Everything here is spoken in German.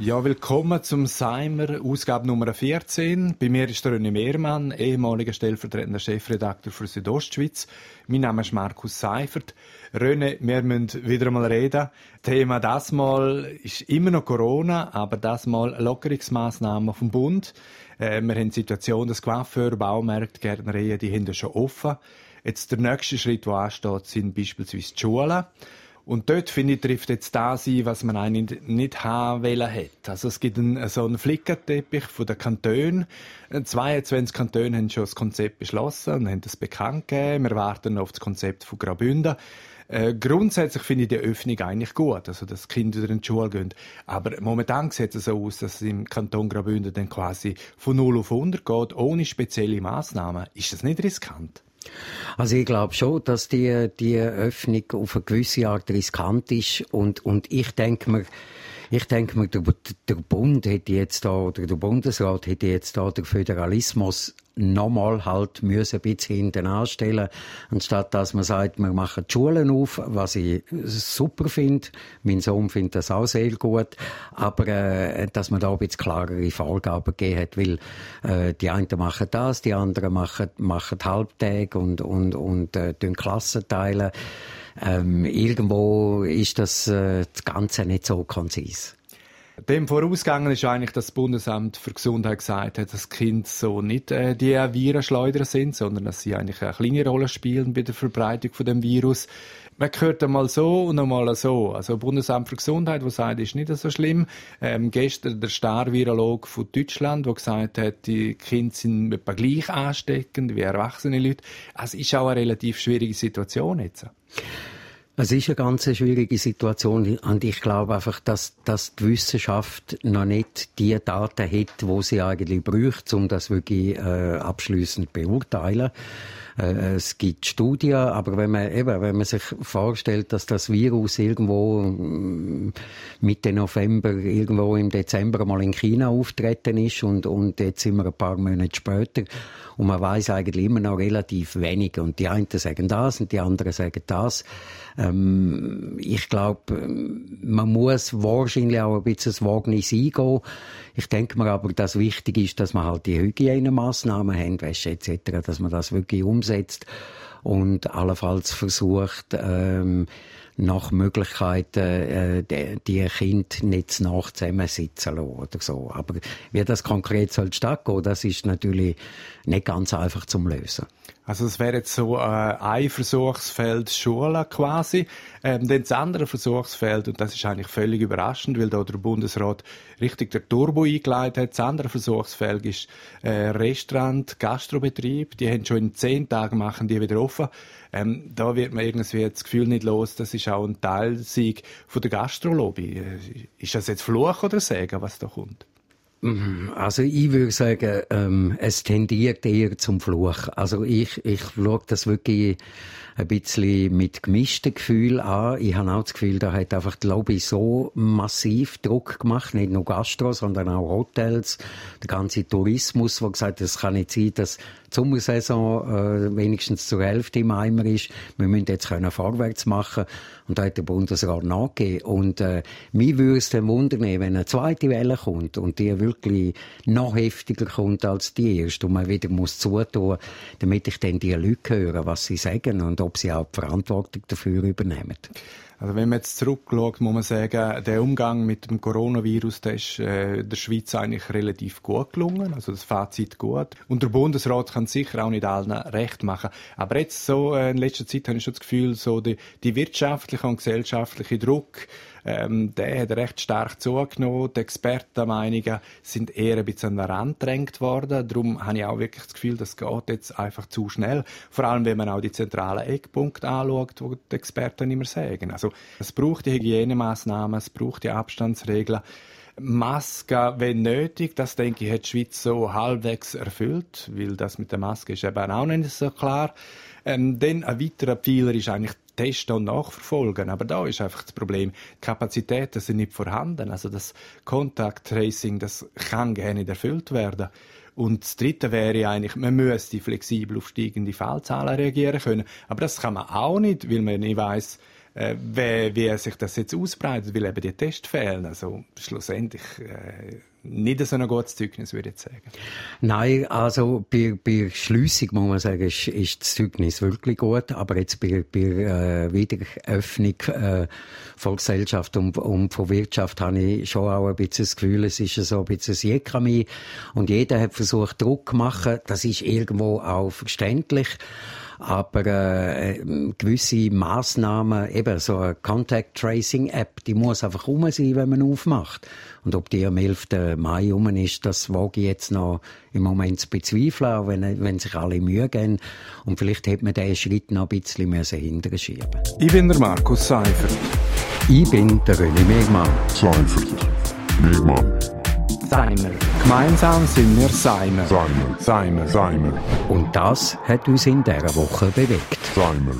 Ja, willkommen zum Seimer, Ausgabe Nummer 14. Bei mir ist René Mehrmann, ehemaliger stellvertretender Chefredakteur für Südostschweiz. Mein Name ist Markus Seifert. René, wir müssen wieder einmal reden. Thema das Mal ist immer noch Corona, aber das Mal Lockerungsmaßnahmen vom Bund. Äh, wir haben die Situation, dass Coiffeur, Baumärkte, Gärtnereien, die haben schon offen. Jetzt der nächste Schritt, der ansteht, sind beispielsweise die Schulen. Und dort, finde ich, trifft jetzt das ein, was man eigentlich nicht haben wollen hat. Also es gibt einen, so einen Flickerteppich von den Kantonen. 22 Kantone haben schon das Konzept beschlossen und haben das bekannt gegeben. Wir warten auf das Konzept von Graubünden. Äh, grundsätzlich finde ich die Öffnung eigentlich gut, also dass Kinder wieder in die Schule gehen. Aber momentan sieht es so aus, dass es im Kanton Graubünden dann quasi von 0 auf 100 geht, ohne spezielle Massnahmen. Ist das nicht riskant? Also ich glaube schon, dass die, die Öffnung auf eine gewisse Art riskant ist und, und ich denke mir, ich denke mir, der, der Bund hätte jetzt da, oder der Bundesrat hätte jetzt da den Föderalismus nochmal halt müssen ein bisschen hinten anstellen, anstatt dass man sagt, wir machen die Schulen auf, was ich super finde. Mein Sohn findet das auch sehr gut. Aber, äh, dass man da ein bisschen klarere Vorgaben gegeben hat, weil, äh, die einen machen das, die anderen machen, machen Halbtage und, und, und, äh, Klassen teilen. Ähm, irgendwo ist das, äh, das Ganze nicht so konzis. Dem vorausgegangen ist eigentlich, dass das Bundesamt für Gesundheit gesagt hat, dass Kinder so nicht äh, die Virenschleuder sind, sondern dass sie eigentlich eine kleine Rolle spielen bei der Verbreitung von dem Virus. Man hört einmal so und einmal so. Also Bundesamt für Gesundheit, wo sagt, ist nicht so schlimm. Ähm, gestern der Star-Virolog von Deutschland, der gesagt hat, die Kinder sind etwa gleich ansteckend wie erwachsene Leute. Also ist auch eine relativ schwierige Situation jetzt. Es ist eine ganz schwierige Situation und ich glaube einfach, dass, dass die Wissenschaft noch nicht die Daten hat, wo sie eigentlich braucht, um das wirklich äh, abschließend beurteilen. Äh, es gibt Studien, aber wenn man eben, wenn man sich vorstellt, dass das Virus irgendwo mm, Mitte November, irgendwo im Dezember mal in China auftreten ist und, und jetzt sind wir ein paar Monate später und man weiß eigentlich immer noch relativ wenig und die einen sagen das und die anderen sagen das. Ähm, ich glaube, man muss wahrscheinlich auch ein bisschen das Wagnis eingehen. Ich denke mir aber, dass wichtig ist, dass man halt die Hygienemaßnahmen, Handwäsche etc., dass man das wirklich umsetzt und allenfalls versucht, ähm, nach Möglichkeiten äh, die, die Kinder nicht nach zusammensitzen lassen oder so. Aber wie das konkret soll stattgehen, das ist natürlich nicht ganz einfach zum Lösen. Also es wäre jetzt so äh, ein Versuchsfeld Schule quasi. Ähm, dann das andere Versuchsfeld, und das ist eigentlich völlig überraschend, weil da der Bundesrat richtig der Turbo eingeleitet hat. Das andere Versuchsfeld ist äh, Restaurant, Gastrobetrieb. Die haben schon in zehn Tagen machen die wieder offen. Ähm, da wird man irgendwie das Gefühl nicht los, das ist auch ein Teilsieg von der Gastrolobby. Ist das jetzt Fluch oder Segen, was da kommt? Mhm. Also ich würde sagen, ähm, es tendiert eher zum Fluch. Also ich, ich schaue das wirklich ein bisschen mit gemischten Gefühlen an. Ich habe auch das Gefühl, da hat einfach die Lobby so massiv Druck gemacht, nicht nur Gastro, sondern auch Hotels, der ganze Tourismus, wo gesagt, es kann nicht sein, dass die Sommersaison äh, wenigstens zur Hälfte im Eimer ist. Wir müssen jetzt können vorwärts machen. Und da hat der Bundesrat nachgegeben. Und äh, mir würde es dann wundern, wenn eine zweite Welle kommt und die wirklich noch heftiger kommt als die erste und man wieder muss zutun, damit ich dann die Leute höre, was sie sagen und ob sie auch die Verantwortung dafür übernehmen. Also wenn man jetzt zurückschaut, muss man sagen, der Umgang mit dem Coronavirus, der ist äh, der Schweiz eigentlich relativ gut gelungen. Also das Fazit gut. Und der Bundesrat kann sicher auch nicht allen recht machen. Aber jetzt so äh, in letzter Zeit habe ich schon das Gefühl, so die, die wirtschaftliche und gesellschaftliche Druck ähm, der hat recht stark zugenommen. Die Expertenmeinungen sind eher ein bisschen an den Rand gedrängt worden. Darum habe ich auch wirklich das Gefühl, das geht jetzt einfach zu schnell. Vor allem, wenn man auch die zentralen Eckpunkte anschaut, die die Experten immer sagen. Also, es braucht die Hygienemaßnahmen, es braucht die Abstandsregeln. Maske, wenn nötig, das denke ich, hat die Schweiz so halbwegs erfüllt, weil das mit der Maske ist eben auch nicht so klar. Ähm, dann ein weiterer Pfeiler ist eigentlich testen und nachverfolgen. Aber da ist einfach das Problem, die Kapazitäten sind nicht vorhanden. Also das Contact Tracing, das kann gerne nicht erfüllt werden. Und das Dritte wäre eigentlich, man müsste flexibel auf steigende Fallzahlen reagieren können. Aber das kann man auch nicht, weil man nicht weiß, äh, wie, wie sich das jetzt ausbreitet, weil eben die Tests fehlen. Also schlussendlich äh, nicht so ein gutes Zeugnis, würde ich sagen. Nein, also bei, bei Schliessung muss man sagen, ist, ist das Zeugnis wirklich gut, aber jetzt bei, bei äh, Wiederöffnung äh, von Gesellschaft und, und von Wirtschaft habe ich schon auch ein bisschen das Gefühl, es ist so ein bisschen ein Jekami und jeder hat versucht, Druck zu machen, das ist irgendwo auch verständlich, aber äh, gewisse Maßnahmen, eben so eine Contact Tracing App, die muss einfach rum sein, wenn man aufmacht. Und ob die am 11. Mai rum ist, das wage ich jetzt noch im Moment zu bezweifeln, auch wenn, wenn sich alle Mühe geben. Und vielleicht hätte man diesen Schritt noch ein bisschen hinterher schieben Ich bin der Markus Seifert. Ich bin der René Megmann. Seifert. Megmann. Seimer. Gemeinsam sind wir Seimer. Seimer. Seimer. Seimer. Und das hat uns in dieser Woche bewegt. Seimer.